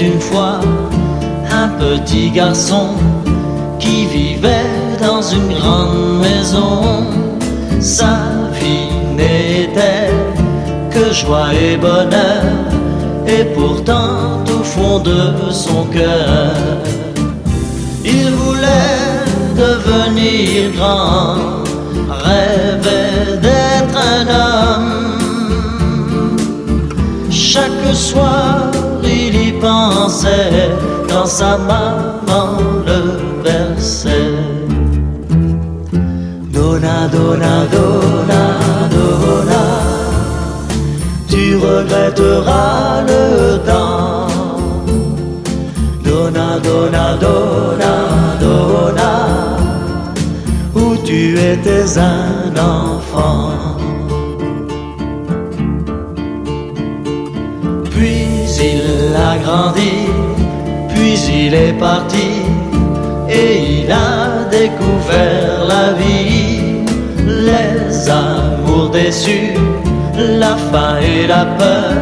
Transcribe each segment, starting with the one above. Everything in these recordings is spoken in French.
une fois un petit garçon qui vivait dans une grande maison. Sa vie n'était que joie et bonheur, et pourtant au fond de son cœur, il voulait devenir grand, rêvait d'être un homme. Chaque soir, il y pensait, quand sa maman le versait. Donna, donna, donna, donna, tu regretteras le temps. Donna, donna, donna, donna, où tu étais un enfant. Puis il est parti, et il a découvert la vie, les amours déçus, la faim et la peur,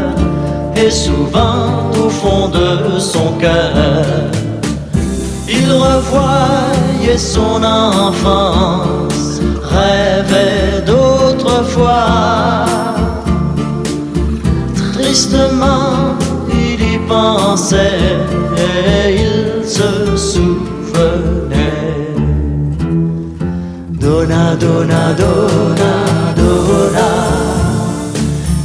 et souvent au fond de son cœur, il revoyait son enfance, rêvait d'autrefois. Tristement, et il se souvenait. Donna, donna, donna, donna,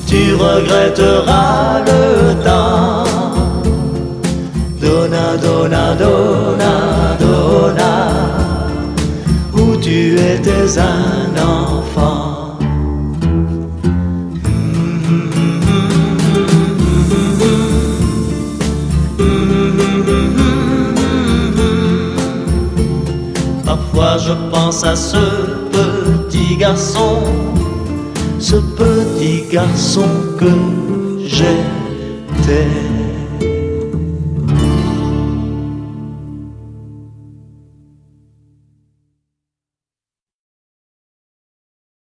tu regretteras le temps. Donna, donna, donna, donna, où tu étais un enfant. Je pense à ce petit garçon, ce petit garçon que j'étais.